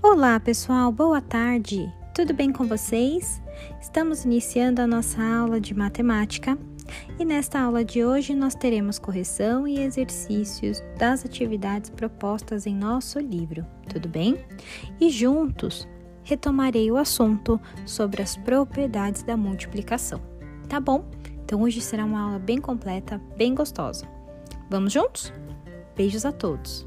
Olá, pessoal, boa tarde. Tudo bem com vocês? Estamos iniciando a nossa aula de matemática e nesta aula de hoje nós teremos correção e exercícios das atividades propostas em nosso livro, tudo bem? E juntos retomarei o assunto sobre as propriedades da multiplicação, tá bom? Então hoje será uma aula bem completa, bem gostosa. Vamos juntos? Beijos a todos!